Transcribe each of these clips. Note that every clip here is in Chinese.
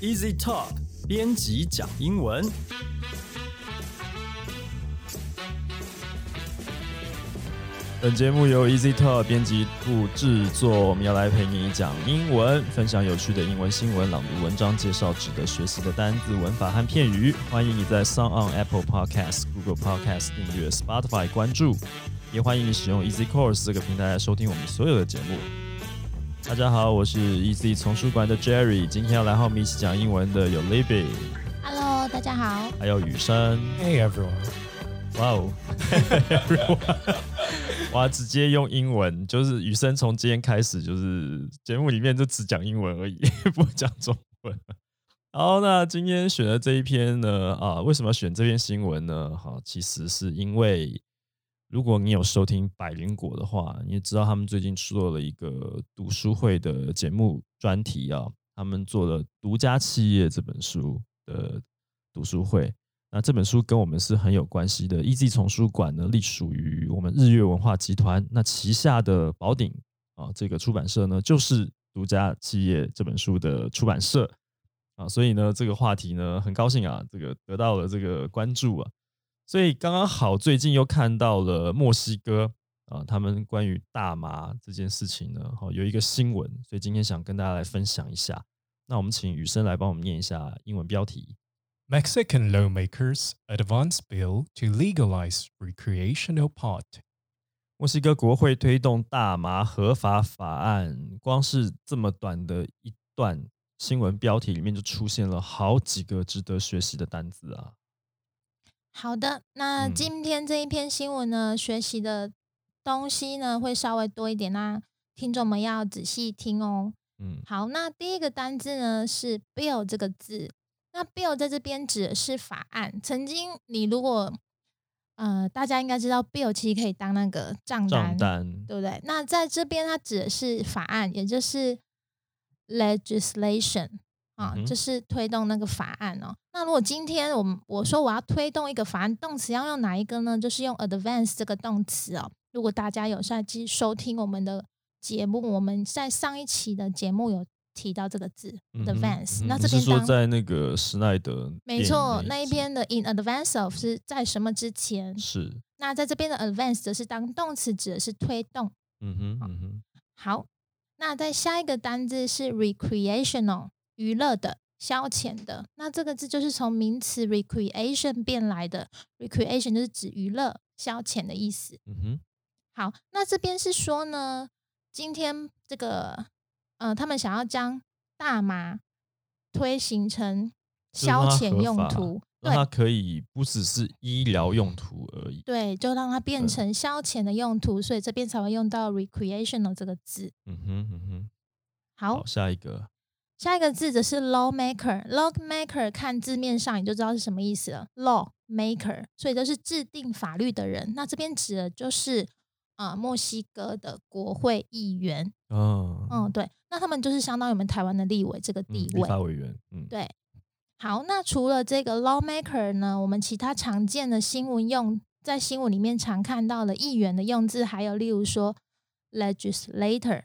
Easy Talk 编辑讲英文。本节目由 Easy Talk 编辑部制作，我们要来陪你讲英文，分享有趣的英文新闻、朗读文章、介绍值得学习的单字、文法和片语。欢迎你在 s o n g on Apple Podcast、Google Podcast 订阅、Spotify 关注，也欢迎你使用 Easy Course 这个平台来收听我们所有的节目。大家好，我是 Easy 丛书馆的 Jerry，今天要来和我们一起讲英文的有 Libby，Hello，大家好。还有雨生。Hey everyone. 哇哦，哇，直接用英文，就是雨生从今天开始，就是节目里面就只讲英文而已，不讲中文。好，那今天选的这一篇呢，啊，为什么要选这篇新闻呢？好，其实是因为如果你有收听百灵果的话，你也知道他们最近出了一个读书会的节目专题啊，他们做了《独家企业》这本书的读书会。那这本书跟我们是很有关系的。Easy 丛书馆呢，隶属于我们日月文化集团，那旗下的宝鼎啊，这个出版社呢，就是《独家企业》这本书的出版社啊，所以呢，这个话题呢，很高兴啊，这个得到了这个关注啊，所以刚刚好最近又看到了墨西哥啊，他们关于大麻这件事情呢，好有一个新闻，所以今天想跟大家来分享一下。那我们请雨生来帮我们念一下英文标题。Mexican lawmakers advance bill to legalize recreational pot. 墨西哥国会推动大麻合法法案，光是这么短的一段新闻标题里面就出现了好几个值得学习的单词啊！好的，那嗯今天这一篇新闻呢，学习的东西呢会稍微多一点，那听众们要仔细听哦。嗯好，那第一个单字呢是 bill 这个字，那 bill 在这边指的是法案。曾经你如果呃，大家应该知道 bill 其实可以当那个账单，账单，对不对？那在这边它指的是法案，也就是 legislation 啊，嗯就是推动那个法案哦。那如果今天我们我说我要推动一个法案，动词要用哪一个呢？就是用 advance 这个动词哦。如果大家有在继续收听我们的节目，我们在上一期的节目有提到这个字、嗯 advance，、嗯那这边当在那个施耐德没错，那那一边的 in advance of 是在什么之前？是，那在这边的 advance 则是当动词，指的是推动。嗯哼嗯哼，好，那在下一个单字是 recreational，娱乐的、消遣的。那这个字就是从名词 recreation 变来的，recreation 就是指娱乐、消遣的意思。嗯哼，好，那这边是说呢，今天这个呃，他们想要将大麻推行成消遣用途，让它可以不只是医疗用途而已。对，就让它变成消遣的用途，所以这边才会用到 recreational 这个字。嗯哼嗯哼，好好，，下一个，下一个字则是 lawmaker。lawmaker 看字面上你就知道是什么意思了，lawmaker，所以就是制定法律的人。那这边指的就是啊、呃墨西哥的国会议员。嗯嗯，对，那他们就是相当于我们台湾的立委这个嗯地位。立法委员，嗯，对，好，那除了这个 lawmaker 呢，我们其他常见的新闻用在新闻里面常看到的议员的用字，还有例如说 legislator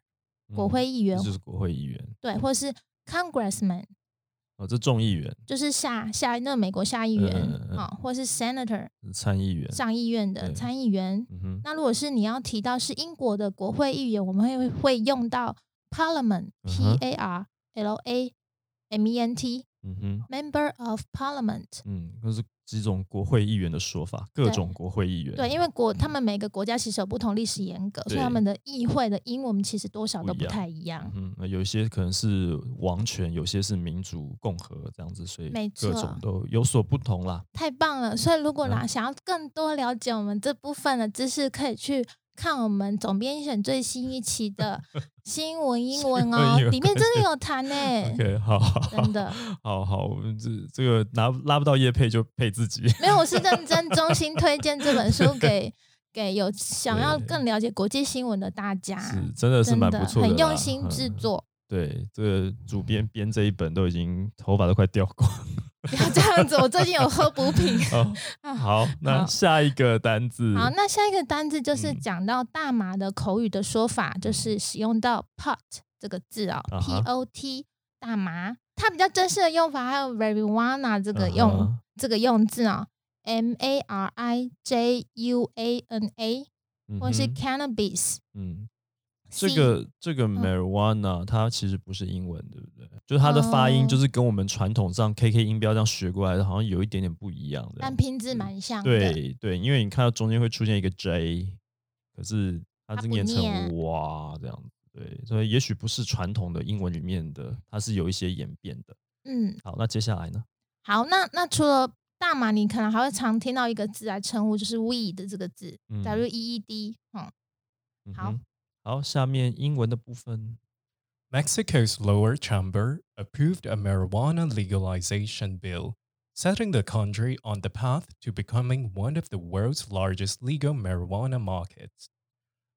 国嗯会议员这，就是国会议员对，或是 congressman 哦，这众议员、就是下下那美国下议员嗯嗯嗯啊、或是 senator 参议员，上议院的参议员。嗯，那如果是你要提到是英国的国会议员，我们会会用到 parliament、嗯、p a r l a m e n t 嗯哼，member of parliament。嗯，几种国会议员的说法，各对种国会议员，对，因为国他们每个国家其实有不同历史严格，所以他们的议会的英文其实多少都不不一样太一样。嗯有一些可能是王权，有些是民主共和这样子，所以没各错种都有所不同啦。太棒了！所以如果嗯啦、想要更多了解我们这部分的知识，可以去看我们总编选最新一期的 新闻英文新哦，文里面真的有谈呢、OK，好，好好真的 好好，我们这这个拿拉不到叶配就配自己。没有，我是认真衷心推荐这本书给给有想要更了解国际新闻的大家，是，真的是蛮不错的，很用心制嗯作。对，这个主编编这一本都已经头发都快掉光。不要这样子，我最近有喝补品。好，那下一个单字，好，那下一个单字就是嗯。讲到大麻的口语的说法，就是使用到 pot 这个字哦啊，p o t，大麻。它比较正式的用法还有 marijuana 这个用、这个用字啊、m A R I J U A N A，嗯或是 cannabis。嗯，这个这个嗯 marijuana 它其实不是英文，对不对？就是它的发音哦就是跟我们传统上 KK 音标这样学过来的，好像有一点点不一样的。但拼字蛮像的。对对，因为你看到中间会出现一个 J，可是它它不是念成念哇这样子。对，所以也许不是传统的英文里面的，它是有一些演变的。嗯，好，那接下来呢？好，那那除了大麻，你可能还会常听到一个字来称呼，就是 weed 这个字、嗯 w E E D。嗯，好好，下面英文的部分。 Mexico's lower chamber approved a marijuana legalization bill, setting the country on the path to becoming one of the world's largest legal marijuana markets.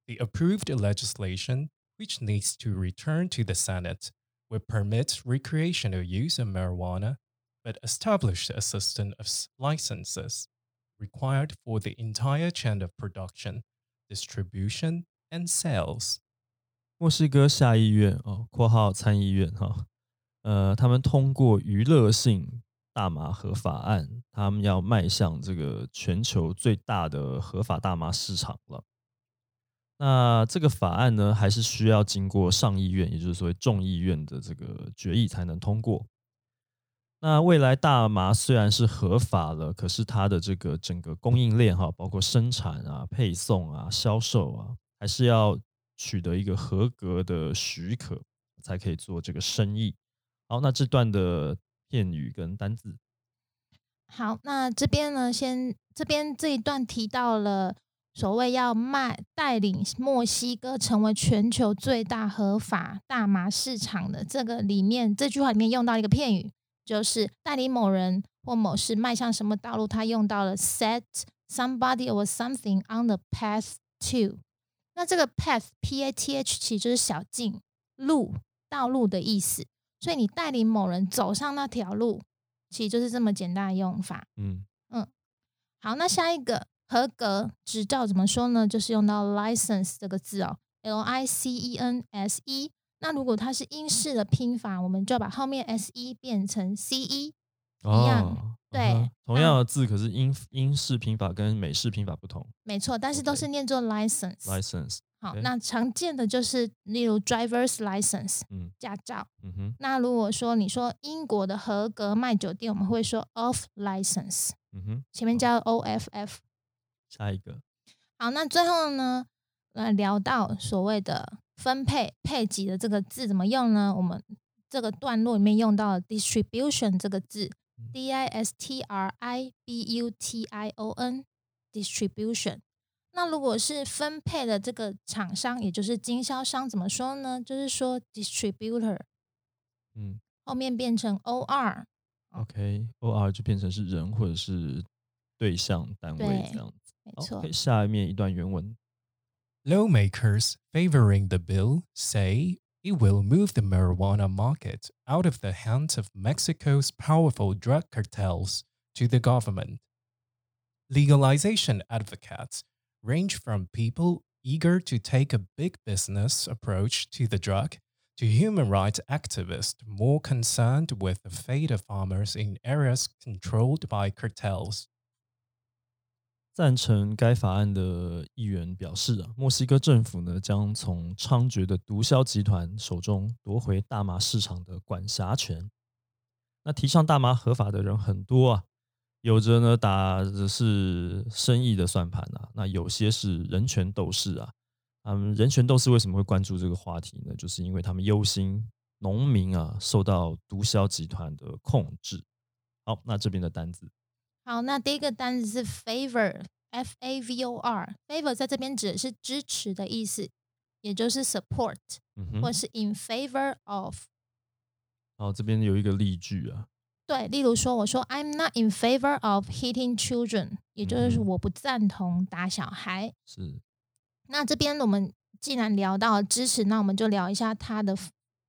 The approved legislation, which needs to return to the Senate, will permit recreational use of marijuana, but establish a system of s- licenses required for the entire chain of production, distribution, and sales. 墨西哥下议院哦（括号参议院）哈，呃，他们通过娱乐性大麻合法案，他们要迈向这个全球最大的合法大麻市场了。那这个法案呢，还是需要经过上议院，也就是所谓众议院的这个决议才能通过。那未来大麻虽然是合法了，可是它的这个整个供应链哈，包括生产啊、配送啊、销售啊，还是要取得一个合格的许可，才可以做这个生意。好，那这段的片语跟单字，好，那这边呢，先这边这一段提到了所谓要卖带领墨西哥成为全球最大合法大麻市场的这个里面，这句话里面用到一个片语，就是带领某人或某事迈向什么道路，他用到了 set somebody or something on the path to。那这个 path p a t h 其实就是小径、路、道路的意思，所以你带领某人走上那条路，其实就是这么简单的用法。嗯好，那下一个合格执照怎么说呢？就是用到 license 这个字哦，L I C E N S E。那如果它是英式的拼法，我们就把后面 S E 变成 C E。一样哦，对嗯同样的字，可是英英式拼法跟美式拼法不同。没错，但是都是念作 license。License，好那常见的就是例如 driver's license 嗯驾照。嗯哼，那如果说你说英国的合格卖酒店，我们会说 off license，嗯哼，前面加 O F F。下一个，好，那最后呢，来，聊到所谓的分配配给的这个字怎么用呢？我们这个段落里面用到了 distribution 这个字嗯，d i s t r i b u t i o n，distribution。那如果是分配的这个厂商，也就是经销商，怎么说呢？就是说 distributor 嗯后面变成 o r，，OK，O R 就变成是人或者是对象单位这样子。没错。，OK，下面一段原文。Lawmakers favoring the bill say it will move the marijuana market out of the hands of Mexico's powerful drug cartels to the government. Legalization advocates range from people eager to take a big business approach to the drug to human rights activists more concerned with the fate of farmers in areas controlled by cartels. 赞成该法案的议员表示啊，墨西哥政府呢将从猖獗的毒枭集团手中夺回大麻市场的管辖权。那提倡大麻合法的人很多啊，有着呢打的是生意的算盘啊，那有些是人权斗士啊。嗯人权斗士为什么会关注这个话题呢？就是因为他们忧心农民啊受到毒枭集团的控制。好，那这边的单子，好，那第一个单词是 favor，f a v o r，favor 在这边指的是支持的意思，也就是 support，嗯，或是 in favor of。好，这边有一个例句啊，对，例如说，我说 I'm not in favor of hitting children，也就是我不赞同打小孩。是那这边我们既然聊到了支持，那我们就聊一下它的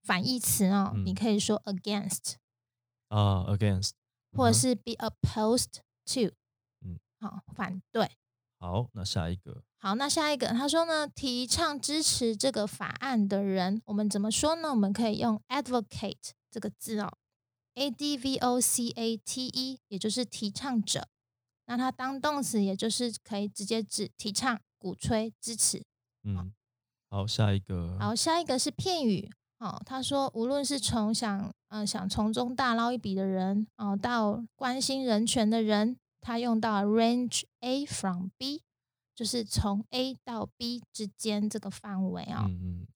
反义词哦。嗯你可以说 against，啊，against，或者是 be opposed to，嗯，好，反对。好，那下一个，好，那下一个他说呢，提倡支持这个法案的人，我们怎么说呢？我们可以用 advocate 这个字哦，a d v o c a t e，也就是提倡者。那它当动词，也就是可以直接指提倡、鼓吹、支持。嗯，好，下一个，好，下一个是片语。哦，他说，无论是从想嗯想从中大捞一笔的人，哦，到关心人权的人，他用到 range A from B，就是从 A 到 B 之间这个范围啊。嗯嗯，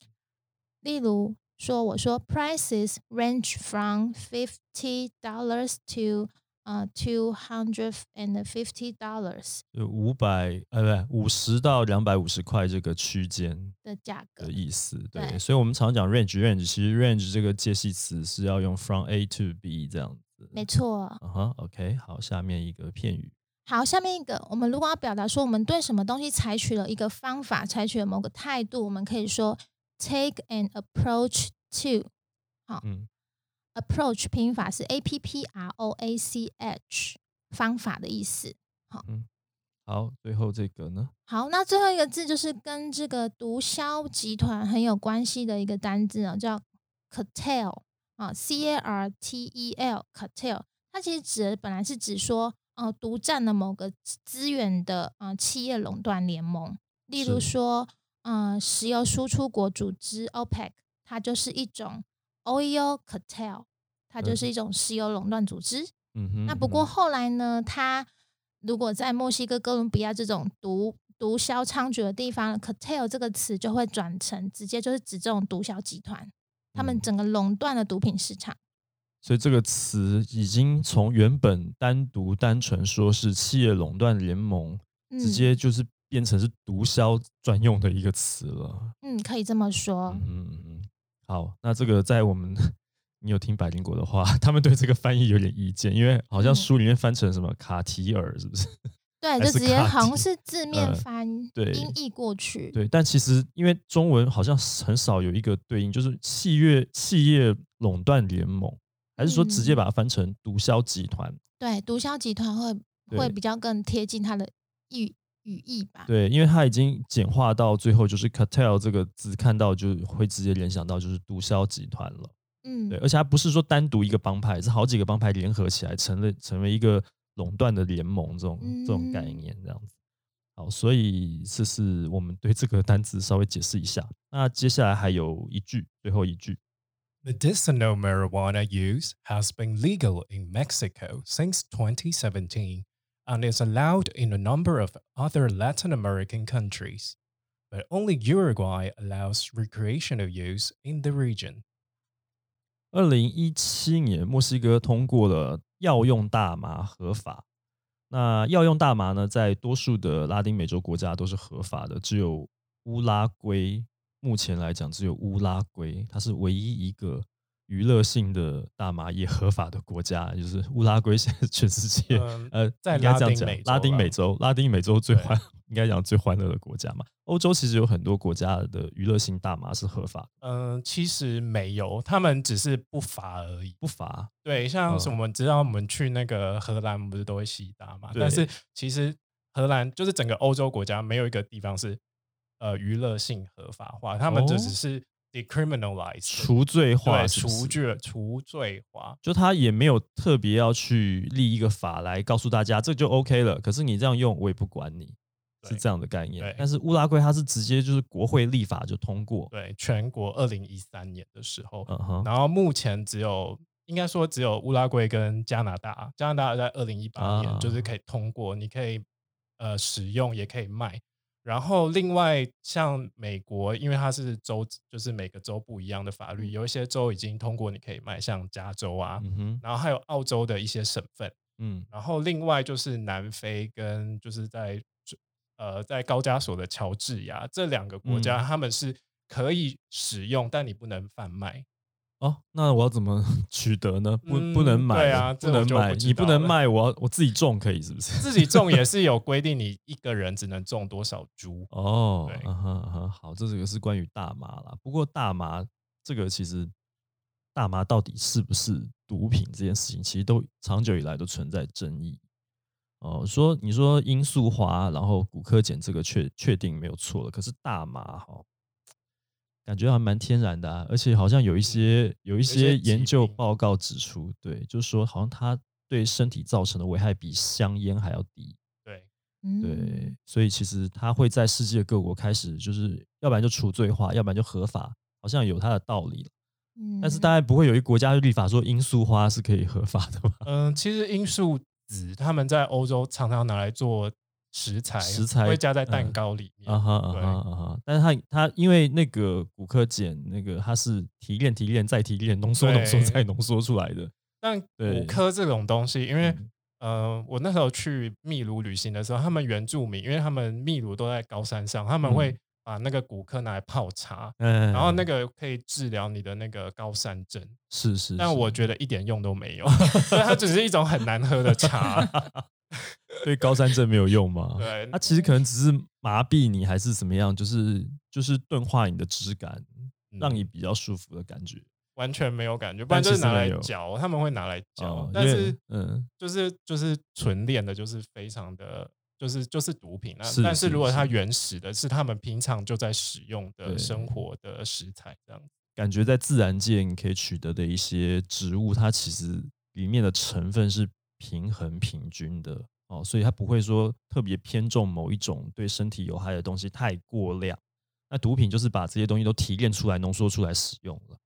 例如说，我说 prices range from fifty dollars to 呃 two hundred and fifty dollars 就五百呃不五十到两百五十块这个区间的价格的。意思，对，对所以我们常讲 range range，其实 range 这个介系词是要用 from A to B 这样子。没错。啊哈，OK，好，下面一个片语，好，下面一个，我们如果要表达说我们对什么东西采取了一个方法，采取了某个态度，我们可以说 take an approach to。好嗯 approach 拼法是 a p p r o a c h，方法的意思。好，嗯，好最后这个呢，好，那最后一个字就是跟这个毒枭集团很有关系的一个单字啊，叫 cartel 啊，c a r t e l cartel。它其实指的本来是指说，呃，独占了某个资资源的呃企业垄断联盟。例如是说，呃，石油输出国组织 OPEC，它就是一种 oil cartel，它就嗯是一种石油垄断组织。嗯哼，那不过嗯后来呢，它如果在墨西哥哥伦比亚这种毒毒枭猖獗的地方，cartel 这个词就会转成直接就是指这种毒枭集团，他们嗯整个垄断了毒品市场。所以这个词已经从原本单独单纯说是企业垄断联盟，直嗯接就是变成是毒枭专用的一个词了。嗯，可以这么说。嗯嗯嗯嗯，好，那这个在我们 你有听百灵果的话，他们对这个翻译有点意见，因为好像嗯书里面翻成什么卡提尔，是不是？对，就直接好像是字面呃翻、对音译过去。对，但其实因为中文好像很少有一个对应，就是企业企业垄断联盟，还是说直接嗯把它翻成毒枭集团？对，毒枭集团会对会比较更贴近它的语语义吧。对，因为它已经简化到最后，就是 cartel 这个字看到就会直接联想到就是毒枭集团了。嗯对，而且它不是说单独一个帮派，是好几个帮派联合起来成了成为一个垄断的联盟这种这种概嗯念这样子。好，所以这是我们对这个单词稍微解释一下。那接下来还有一句，最后一句，Medicinal marijuana use has been legal in Mexico since 2017 and is allowed in a number of other Latin American countries. But only Uruguay allows recreational use in the region. 二零一七年墨西哥通过了药用大麻合法。那药用大麻呢，在多数的拉丁美洲国家都是合法的，只有乌拉圭目前来讲，只有乌拉圭它是唯一一个 娱乐性的大麻也合法的国家，就是乌拉圭现在全世界、嗯呃，在拉丁美拉丁美洲，拉丁美洲最欢 应该讲最欢乐的国家嘛。欧洲其实有很多国家的娱乐性大麻是合法的，嗯，其实没有，他们只是不罚而已。不罚。对，像是嗯我们知道，我们去那个荷兰不是都会吸大麻？但是其实荷兰就是整个欧洲国家没有一个地方是呃娱乐性合法化，他们就哦只是 decriminalize 除罪化是是除罪除罪化。就他也没有特别要去立一个法来告诉大家这就 OK 了。可是你这样用，我也不管你，是这样的概念。但是乌拉圭它是直接就是国会立法就通过，对，全国二零一三年的时候，嗯哼，然后目前只有应该说只有乌拉圭跟加拿大，加拿大在二零一八年就是啊可以通过，你可以呃使用也可以卖。然后另外像美国，因为它是州，就是每个州不一样的法律，嗯有一些州已经通过你可以卖，像加州啊，然后还有澳洲的一些省份。嗯然后另外就是南非跟就是在呃在高加索的乔治亚这两个国家，嗯他们是可以使用，但你不能贩卖。哦，那我要怎么 取得呢？不不能嗯买，对啊不这我就不能买，知你不道了能卖，我要我自己种可以是不是？自己种也是有 规定，你一个人只能种多少株。哦，对嗯哼嗯哼，好，这这个是关于大麻啦。不过大麻这个其实大麻到底是不是毒品这件事情，其实都长久以来都存在争议。哦，说你说罂粟花，然后骨科碱这个确确定没有错了，可是大麻哈，感觉还蛮天然的啊，而且好像有一些有一些研究病报告指出，对，就是说好像它对身体造成的危害比香烟还要低。对，嗯对，所以其实它会在世界各国开始，就是要不然就除罪化，要不然就合法，好像有它的道理了。嗯但是大概不会有一个国家立法说罂粟花是可以合法的吧？嗯，其实罂粟籽他们在欧洲常常拿来做食材，食材会加在蛋嗯糕里面。啊哈啊哈啊哈！但是它它因为那个骨科碱，那个它是提炼提炼再提炼，浓缩浓缩再浓缩出来的。但骨科这种东西，因为嗯呃，我那时候去秘鲁旅行的时候，他们原住民，因为他们秘鲁都在高山上，他们会嗯把那个骨科拿来泡茶，嗯，然后那个可以治疗你的那个高山症。是是，但我觉得一点用都没有，所以它只是一种很难喝的茶。对高山症没有用吗？对它其实可能只是麻痹你，还是怎么样，就是就是钝化你的质感，让你嗯比较舒服的感觉。完全没有感觉，不然就是拿来嚼，他们会拿来嚼哦，但是嗯，就是就是纯炼的，就是非常的。就是就是毒品啊，是但是是如果它原始的是他们平常就在使用的生活的食材，这样子。感觉在自然界你可以取得的一些植物，它其实里面的成分是平衡平均的哦，所以它不会说特别偏重某一种对身体有害的东西太过量。那毒品就是把这些东西都提炼出来、浓缩出来使用了。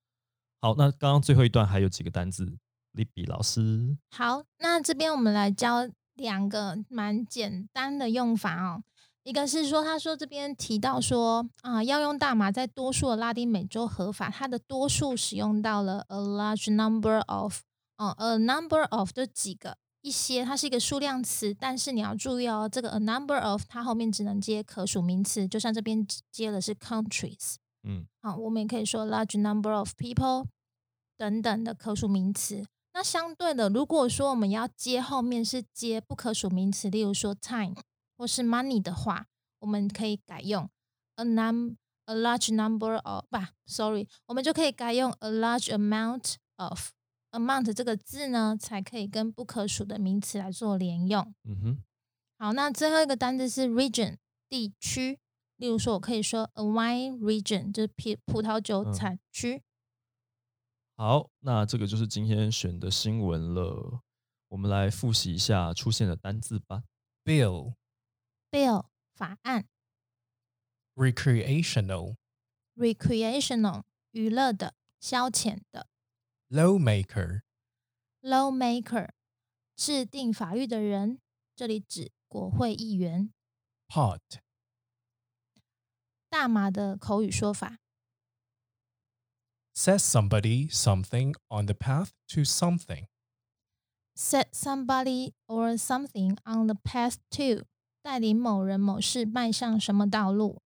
好，那刚刚最后一段还有几个单字，Libby 老师，好，那这边我们来教两个蛮简单的用法哦。一个是说，他说这边提到说啊，药用大麻在多数的拉丁美洲合法，它的多数使用到了 a large number of，哦，a number of 就几个一些，它是一个数量词，但是你要注意哦，这个 a number of 它后面只能接可数名词，就像这边接的是 countries，嗯，好，我们也可以说 large number of people 等等的可数名词。那相对的，如果说我们要接后面是接不可数名词，例如说 time 或是 money 的话，我们可以改用 a num a large number of 不，sorry，我们就可以改用 a large amount of amount 这个字呢，才可以跟不可数的名词来做连用。嗯哼，好，那最后一个单字是 region 地区，例如说我可以说 a wine region 就是葡葡萄酒嗯产区。好，那这个就是今天选的新闻了。我们来复习一下出现的单字吧。Bill bill 法案 recreational recreational 娱乐的、消遣的 lawmaker lawmaker 制定法律的人，这里指国会议员。 pot 大麻的口语说法 set somebody something on the path to something set somebody or something on the path to 带领某人某事迈向什么道路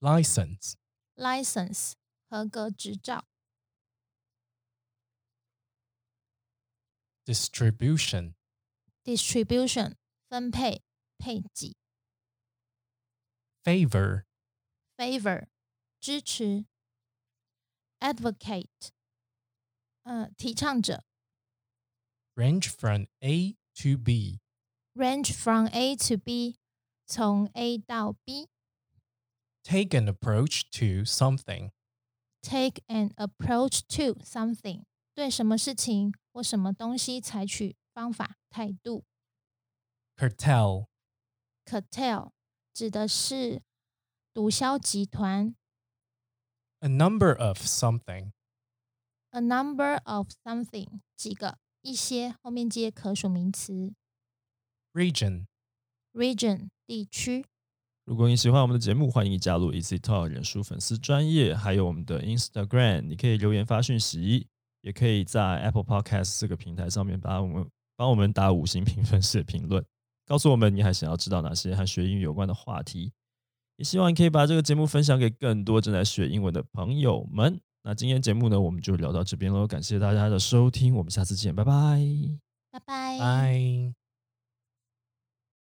license license 合格执照 distribution distribution 分配配给 favor favor 支持，advocate 呃提倡者 range from A to B ，range from A to B 从 A 到 B take an approach to something take an approach to something 对什么事情或什么东西采取方法态度 cartel cartel 指的是毒枭集团 a number of something a number of something 几个一些后面接可数名词 region region 地区。如果你喜欢我们的节目，欢迎你加入 Easy Talk 人数粉丝专业，还有我们的 Instagram，你可以留言发讯息，也可以在 Apple Podcast 这个平台上面把我们帮我们打五星评分式评论，告诉我们你还想要知道哪些和学英语有关的话题。也希望你可以把这个节目分享给更多正在学英文的朋友们。那今天节目呢，我们就聊到这边喽，感谢大家的收听，我们下次见，拜拜。拜拜。